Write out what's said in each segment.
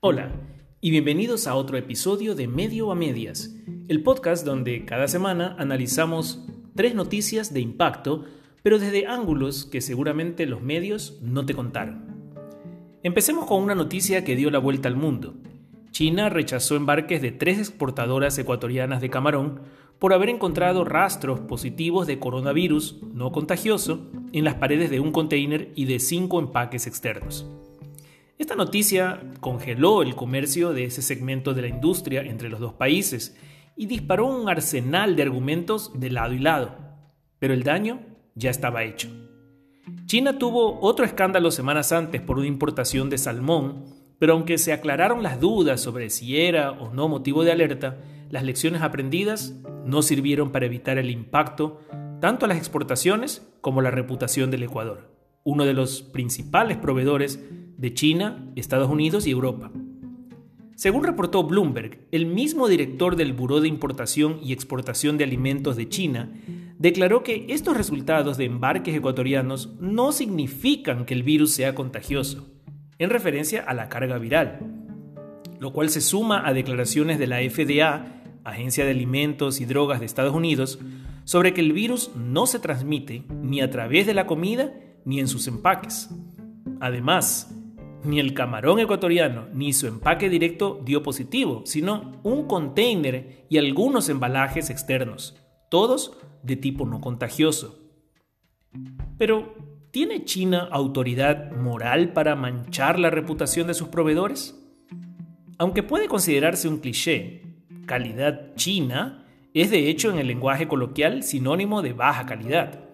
Hola y bienvenidos a otro episodio de Medio a Medias, el podcast donde cada semana analizamos tres noticias de impacto, pero desde ángulos que seguramente los medios no te contaron. Empecemos con una noticia que dio la vuelta al mundo. China rechazó embarques de tres exportadoras ecuatorianas de camarón por haber encontrado rastros positivos de coronavirus no contagioso en las paredes de un container y de cinco empaques externos. Esta noticia congeló el comercio de ese segmento de la industria entre los dos países y disparó un arsenal de argumentos de lado y lado, pero el daño ya estaba hecho. China tuvo otro escándalo semanas antes por una importación de salmón, pero aunque se aclararon las dudas sobre si era o no motivo de alerta, las lecciones aprendidas no sirvieron para evitar el impacto tanto a las exportaciones como a la reputación del Ecuador, uno de los principales proveedores de China, Estados Unidos y Europa. Según reportó Bloomberg, el mismo director del Buró de Importación y Exportación de Alimentos de China declaró que estos resultados de embarques ecuatorianos no significan que el virus sea contagioso, en referencia a la carga viral, lo cual se suma a declaraciones de la FDA Agencia de Alimentos y Drogas de Estados Unidos, sobre que el virus no se transmite ni a través de la comida ni en sus empaques. Además, ni el camarón ecuatoriano ni su empaque directo dio positivo, sino un container y algunos embalajes externos, todos de tipo no contagioso. Pero, ¿tiene China autoridad moral para manchar la reputación de sus proveedores? Aunque puede considerarse un cliché, calidad china es de hecho en el lenguaje coloquial sinónimo de baja calidad.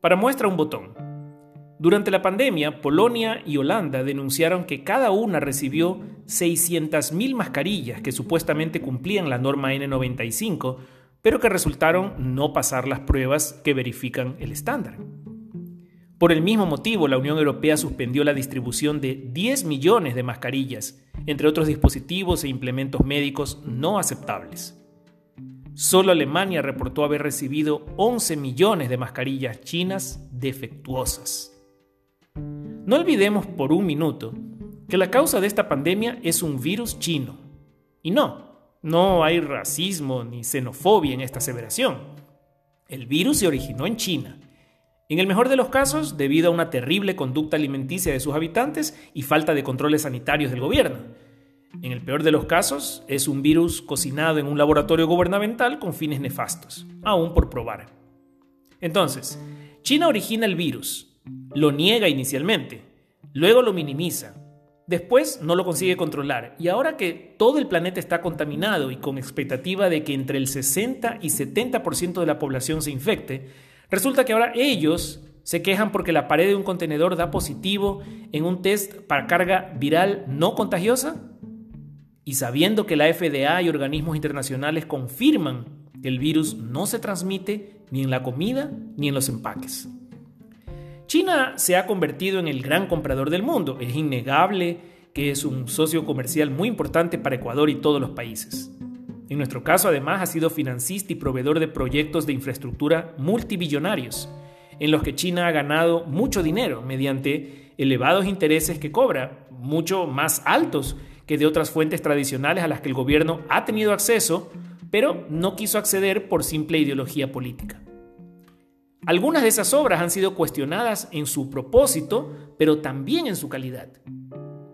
Para muestra un botón. Durante la pandemia, Polonia y Holanda denunciaron que cada una recibió 600.000 mascarillas que supuestamente cumplían la norma N95, pero que resultaron no pasar las pruebas que verifican el estándar. Por el mismo motivo, la Unión Europea suspendió la distribución de 10 millones de mascarillas, entre otros dispositivos e implementos médicos no aceptables. Solo Alemania reportó haber recibido 11 millones de mascarillas chinas defectuosas. No olvidemos por un minuto que la causa de esta pandemia es un virus chino. Y no, no hay racismo ni xenofobia en esta aseveración. El virus se originó en China en el mejor de los casos, debido a una terrible conducta alimenticia de sus habitantes y falta de controles sanitarios del gobierno. En el peor de los casos, es un virus cocinado en un laboratorio gubernamental con fines nefastos, aún por probar. Entonces, China origina el virus, lo niega inicialmente, luego lo minimiza, después no lo consigue controlar y ahora que todo el planeta está contaminado y con expectativa de que entre el 60 y 70% de la población se infecte, Resulta que ahora ellos se quejan porque la pared de un contenedor da positivo en un test para carga viral no contagiosa. Y sabiendo que la FDA y organismos internacionales confirman que el virus no se transmite ni en la comida ni en los empaques. China se ha convertido en el gran comprador del mundo. Es innegable que es un socio comercial muy importante para Ecuador y todos los países. En nuestro caso, además, ha sido financista y proveedor de proyectos de infraestructura multibillonarios, en los que China ha ganado mucho dinero mediante elevados intereses que cobra, mucho más altos que de otras fuentes tradicionales a las que el gobierno ha tenido acceso, pero no quiso acceder por simple ideología política. Algunas de esas obras han sido cuestionadas en su propósito, pero también en su calidad.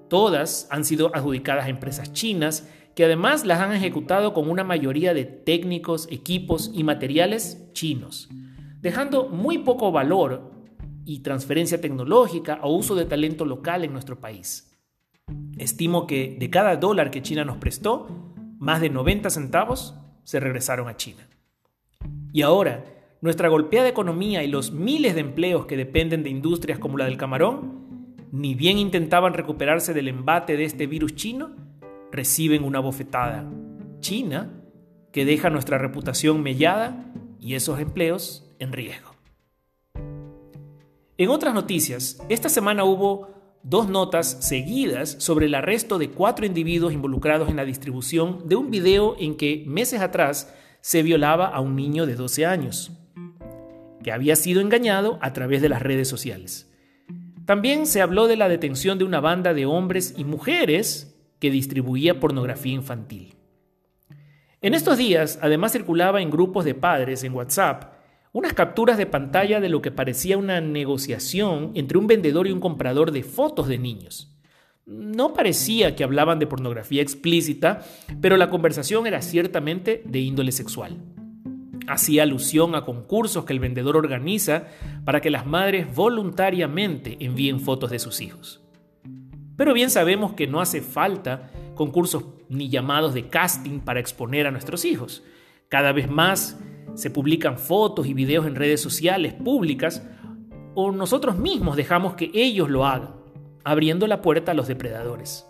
Todas han sido adjudicadas a empresas chinas que además las han ejecutado con una mayoría de técnicos, equipos y materiales chinos, dejando muy poco valor y transferencia tecnológica o uso de talento local en nuestro país. Estimo que de cada dólar que China nos prestó, más de 90 centavos se regresaron a China. Y ahora, nuestra golpeada economía y los miles de empleos que dependen de industrias como la del camarón, ni bien intentaban recuperarse del embate de este virus chino, reciben una bofetada china que deja nuestra reputación mellada y esos empleos en riesgo. En otras noticias, esta semana hubo dos notas seguidas sobre el arresto de cuatro individuos involucrados en la distribución de un video en que meses atrás se violaba a un niño de 12 años, que había sido engañado a través de las redes sociales. También se habló de la detención de una banda de hombres y mujeres que distribuía pornografía infantil. En estos días, además circulaba en grupos de padres en WhatsApp unas capturas de pantalla de lo que parecía una negociación entre un vendedor y un comprador de fotos de niños. No parecía que hablaban de pornografía explícita, pero la conversación era ciertamente de índole sexual. Hacía alusión a concursos que el vendedor organiza para que las madres voluntariamente envíen fotos de sus hijos. Pero bien sabemos que no hace falta concursos ni llamados de casting para exponer a nuestros hijos. Cada vez más se publican fotos y videos en redes sociales públicas o nosotros mismos dejamos que ellos lo hagan, abriendo la puerta a los depredadores.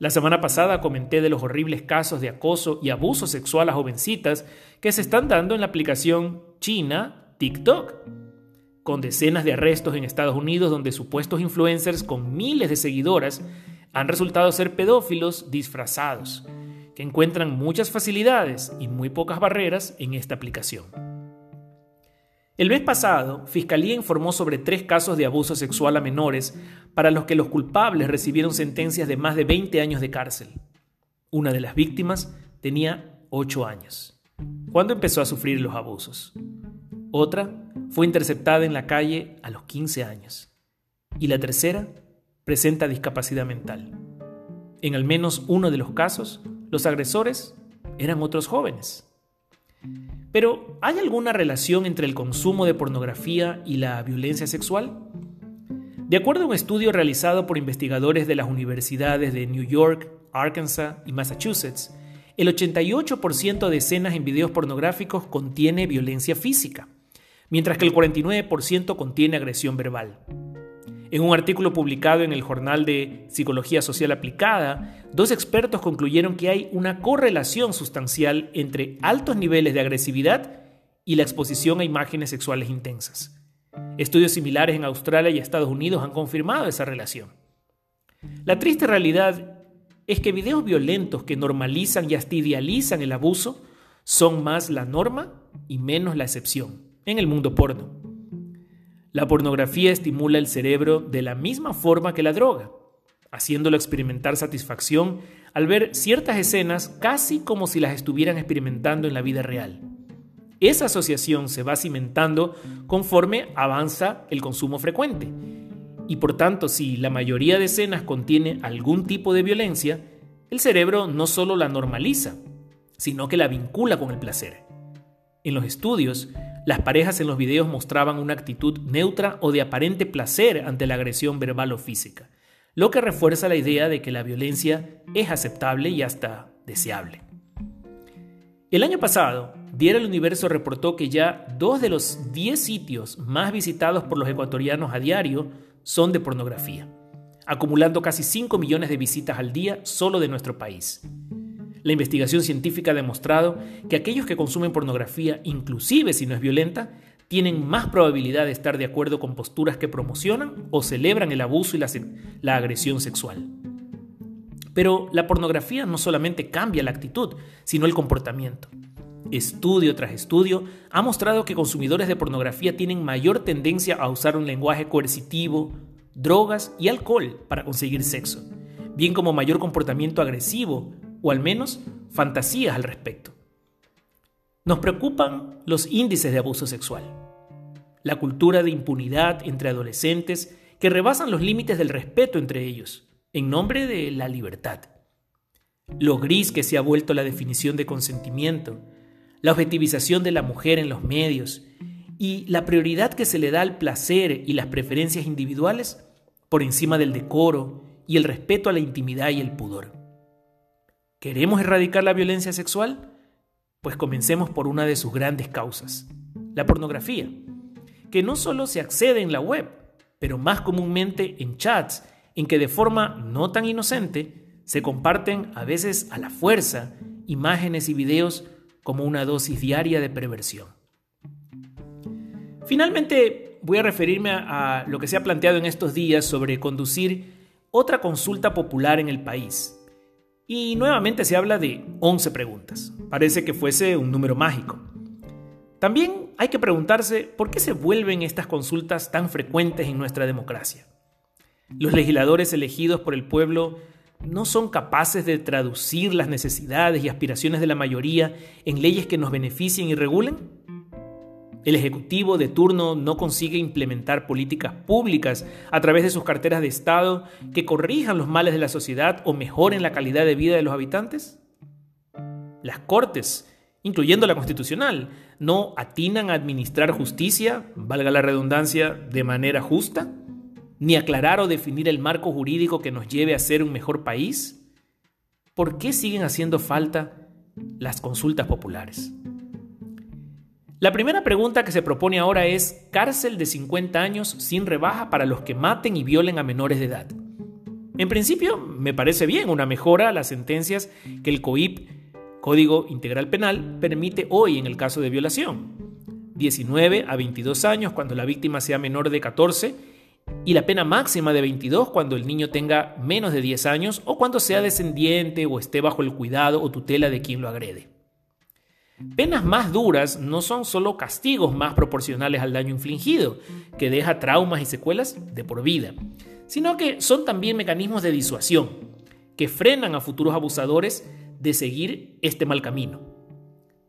La semana pasada comenté de los horribles casos de acoso y abuso sexual a jovencitas que se están dando en la aplicación china TikTok, con decenas de arrestos en Estados Unidos donde supuestos influencers con miles de seguidoras han resultado ser pedófilos disfrazados, que encuentran muchas facilidades y muy pocas barreras en esta aplicación. El mes pasado, Fiscalía informó sobre tres casos de abuso sexual a menores para los que los culpables recibieron sentencias de más de 20 años de cárcel. Una de las víctimas tenía 8 años, cuando empezó a sufrir los abusos. Otra fue interceptada en la calle a los 15 años. Y la tercera presenta discapacidad mental. En al menos uno de los casos, los agresores eran otros jóvenes. Pero, ¿hay alguna relación entre el consumo de pornografía y la violencia sexual? De acuerdo a un estudio realizado por investigadores de las universidades de New York, Arkansas y Massachusetts, el 88% de escenas en videos pornográficos contiene violencia física, mientras que el 49% contiene agresión verbal. En un artículo publicado en el Jornal de Psicología Social Aplicada, dos expertos concluyeron que hay una correlación sustancial entre altos niveles de agresividad y la exposición a imágenes sexuales intensas. Estudios similares en Australia y Estados Unidos han confirmado esa relación. La triste realidad es que videos violentos que normalizan y hasta el abuso son más la norma y menos la excepción en el mundo porno. La pornografía estimula el cerebro de la misma forma que la droga, haciéndolo experimentar satisfacción al ver ciertas escenas casi como si las estuvieran experimentando en la vida real. Esa asociación se va cimentando conforme avanza el consumo frecuente. Y por tanto, si la mayoría de escenas contiene algún tipo de violencia, el cerebro no solo la normaliza, sino que la vincula con el placer. En los estudios, las parejas en los videos mostraban una actitud neutra o de aparente placer ante la agresión verbal o física, lo que refuerza la idea de que la violencia es aceptable y hasta deseable. El año pasado, Diario El Universo reportó que ya dos de los 10 sitios más visitados por los ecuatorianos a diario son de pornografía, acumulando casi 5 millones de visitas al día solo de nuestro país. La investigación científica ha demostrado que aquellos que consumen pornografía, inclusive si no es violenta, tienen más probabilidad de estar de acuerdo con posturas que promocionan o celebran el abuso y la, agresión sexual. Pero la pornografía no solamente cambia la actitud, sino el comportamiento. Estudio tras estudio ha mostrado que consumidores de pornografía tienen mayor tendencia a usar un lenguaje coercitivo, drogas y alcohol para conseguir sexo, bien como mayor comportamiento agresivo o al menos fantasías al respecto. Nos preocupan los índices de abuso sexual, la cultura de impunidad entre adolescentes que rebasan los límites del respeto entre ellos, en nombre de la libertad. Lo gris que se ha vuelto la definición de consentimiento, la objetivización de la mujer en los medios y la prioridad que se le da al placer y las preferencias individuales por encima del decoro y el respeto a la intimidad y el pudor. ¿Queremos erradicar la violencia sexual? Pues comencemos por una de sus grandes causas, la pornografía, que no solo se accede en la web, pero más comúnmente en chats, en que de forma no tan inocente se comparten a veces a la fuerza imágenes y videos como una dosis diaria de perversión. Finalmente, voy a referirme a, lo que se ha planteado en estos días sobre conducir otra consulta popular en el país, y nuevamente se habla de 11 preguntas. Parece que fuese un número mágico. También hay que preguntarse por qué se vuelven estas consultas tan frecuentes en nuestra democracia. Los legisladores elegidos por el pueblo no son capaces de traducir las necesidades y aspiraciones de la mayoría en leyes que nos beneficien y regulen? El Ejecutivo de turno no consigue implementar políticas públicas a través de sus carteras de Estado que corrijan los males de la sociedad o mejoren la calidad de vida de los habitantes? Las Cortes, incluyendo la Constitucional, no atinan a administrar justicia, valga la redundancia, de manera justa? ¿Ni aclarar o definir el marco jurídico que nos lleve a ser un mejor país? ¿Por qué siguen haciendo falta las consultas populares? La primera pregunta que se propone ahora es cárcel de 50 años sin rebaja para los que maten y violen a menores de edad. En principio, me parece bien una mejora a las sentencias que el COIP, Código Integral Penal, permite hoy en el caso de violación. 19 a 22 años cuando la víctima sea menor de 14 y la pena máxima de 22 cuando el niño tenga menos de 10 años o cuando sea descendiente o esté bajo el cuidado o tutela de quien lo agrede. Penas más duras no son solo castigos más proporcionales al daño infligido, que deja traumas y secuelas de por vida, sino que son también mecanismos de disuasión, que frenan a futuros abusadores de seguir este mal camino.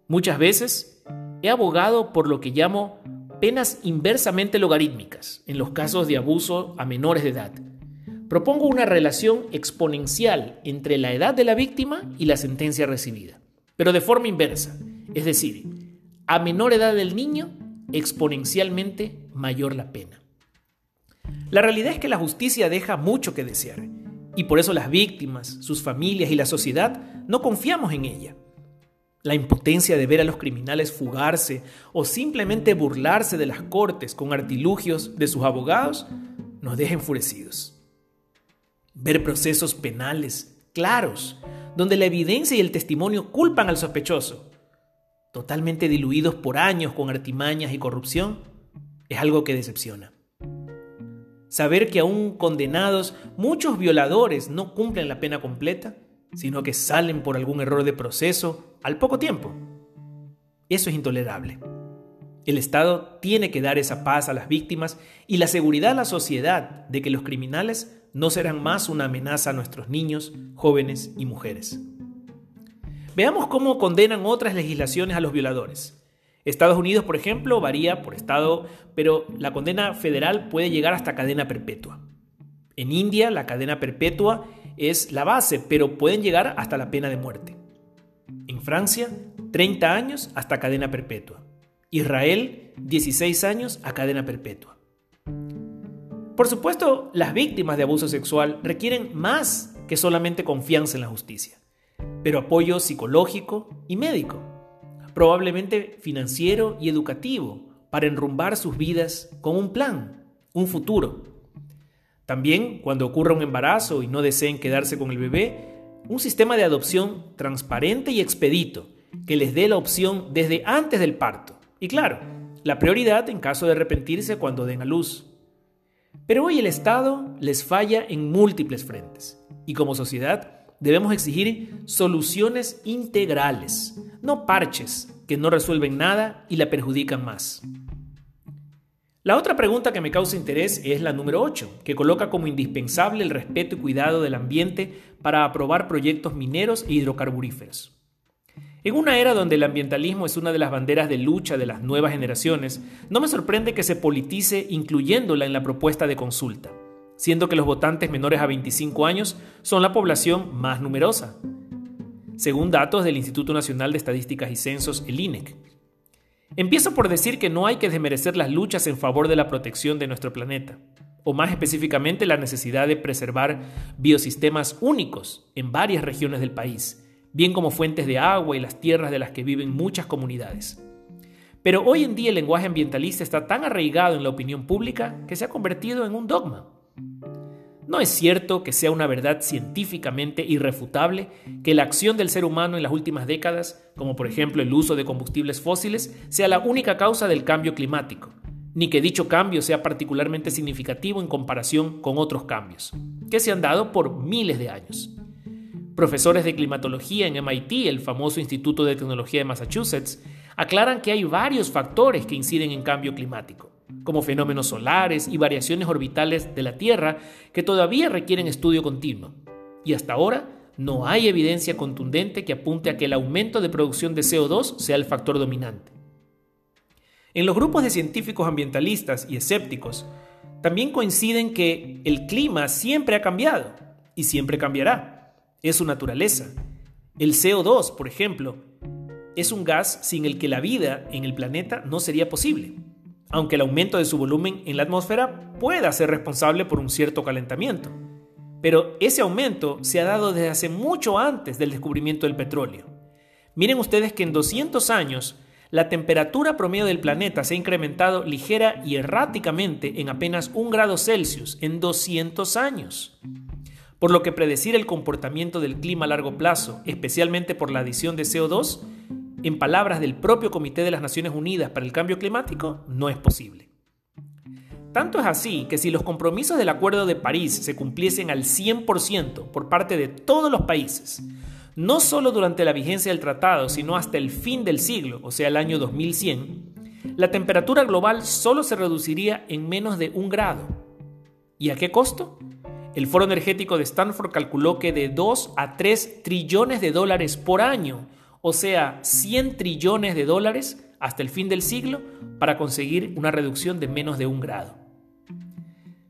Muchas veces he abogado por lo que llamo penas inversamente logarítmicas en los casos de abuso a menores de edad. Propongo una relación exponencial entre la edad de la víctima y la sentencia recibida, pero de forma inversa es decir, a menor edad del niño, exponencialmente mayor la pena. La realidad es que la justicia deja mucho que desear, y por eso las víctimas, sus familias y la sociedad no confiamos en ella. La impotencia de ver a los criminales fugarse o simplemente burlarse de las cortes con artilugios de sus abogados nos deja enfurecidos. Ver procesos penales claros, donde la evidencia y el testimonio culpan al sospechoso, totalmente diluidos por años con artimañas y corrupción, es algo que decepciona. Saber que aún condenados muchos violadores no cumplen la pena completa, sino que salen por algún error de proceso al poco tiempo. Eso es intolerable. El Estado tiene que dar esa paz a las víctimas y la seguridad a la sociedad de que los criminales no serán más una amenaza a nuestros niños, jóvenes y mujeres. Veamos cómo condenan otras legislaciones a los violadores. Estados Unidos, por ejemplo, varía por estado, pero la condena federal puede llegar hasta cadena perpetua. En India, la cadena perpetua es la base, pero pueden llegar hasta la pena de muerte. En Francia, 30 años hasta cadena perpetua. Israel, 16 años a cadena perpetua. Por supuesto, las víctimas de abuso sexual requieren más que solamente confianza en la justicia pero apoyo psicológico y médico, probablemente financiero y educativo, para enrumbar sus vidas con un plan, un futuro. También, cuando ocurra un embarazo y no deseen quedarse con el bebé, un sistema de adopción transparente y expedito, que les dé la opción desde antes del parto. Y claro, la prioridad en caso de arrepentirse cuando den a luz. Pero hoy el Estado les falla en múltiples frentes, y como sociedad debemos exigir soluciones integrales, no parches que no resuelven nada y la perjudican más. La otra pregunta que me causa interés es la número 8, que coloca como indispensable el respeto y cuidado del ambiente para aprobar proyectos mineros e hidrocarburíferos. En una era donde el ambientalismo es una de las banderas de lucha de las nuevas generaciones, no me sorprende que se politice incluyéndola en la propuesta de consulta siendo que los votantes menores a 25 años son la población más numerosa, según datos del Instituto Nacional de Estadísticas y Censos, el INEC. Empiezo por decir que no hay que desmerecer las luchas en favor de la protección de nuestro planeta, o más específicamente la necesidad de preservar biosistemas únicos en varias regiones del país, bien como fuentes de agua y las tierras de las que viven muchas comunidades. Pero hoy en día el lenguaje ambientalista está tan arraigado en la opinión pública que se ha convertido en un dogma. No es cierto que sea una verdad científicamente irrefutable que la acción del ser humano en las últimas décadas, como por ejemplo el uso de combustibles fósiles, sea la única causa del cambio climático, ni que dicho cambio sea particularmente significativo en comparación con otros cambios, que se han dado por miles de años. Profesores de climatología en MIT, el famoso Instituto de Tecnología de Massachusetts, aclaran que hay varios factores que inciden en cambio climático como fenómenos solares y variaciones orbitales de la Tierra que todavía requieren estudio continuo. y hasta ahora no hay evidencia contundente que apunte a que el aumento de producción de CO2 sea el factor dominante. En los grupos de científicos ambientalistas y escépticos, también coinciden que el clima siempre ha cambiado y siempre cambiará. Es su naturaleza. El CO2, por ejemplo, es un gas sin el que la vida en el planeta no sería posible, aunque el aumento de su volumen en la atmósfera pueda ser responsable por un cierto calentamiento. Pero ese aumento se ha dado desde hace mucho antes del descubrimiento del petróleo. Miren ustedes que en 200 años la temperatura promedio del planeta se ha incrementado ligera y erráticamente en apenas un grado Celsius en 200 años. Por lo que predecir el comportamiento del clima a largo plazo, especialmente por la adición de CO2, en palabras del propio Comité de las Naciones Unidas para el Cambio Climático, no es posible. Tanto es así que si los compromisos del Acuerdo de París se cumpliesen al 100% por parte de todos los países, no solo durante la vigencia del tratado, sino hasta el fin del siglo, o sea, el año 2100, la temperatura global solo se reduciría en menos de un grado. ¿Y a qué costo? El Foro Energético de Stanford calculó que de 2 a 3 trillones de dólares por año o sea, 100 trillones de dólares hasta el fin del siglo para conseguir una reducción de menos de un grado.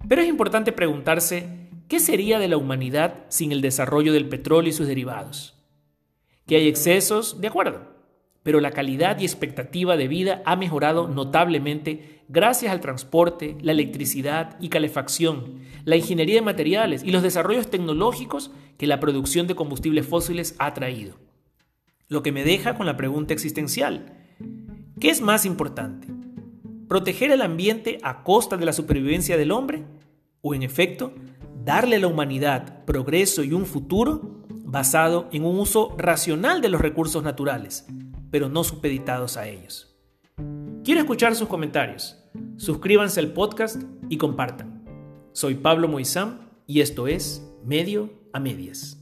Pero es importante preguntarse, ¿qué sería de la humanidad sin el desarrollo del petróleo y sus derivados? Que hay excesos, de acuerdo, pero la calidad y expectativa de vida ha mejorado notablemente gracias al transporte, la electricidad y calefacción, la ingeniería de materiales y los desarrollos tecnológicos que la producción de combustibles fósiles ha traído. Lo que me deja con la pregunta existencial. ¿Qué es más importante? ¿Proteger el ambiente a costa de la supervivencia del hombre? ¿O en efecto, darle a la humanidad progreso y un futuro basado en un uso racional de los recursos naturales, pero no supeditados a ellos? Quiero escuchar sus comentarios. Suscríbanse al podcast y compartan. Soy Pablo Moizam y esto es Medio a Medias.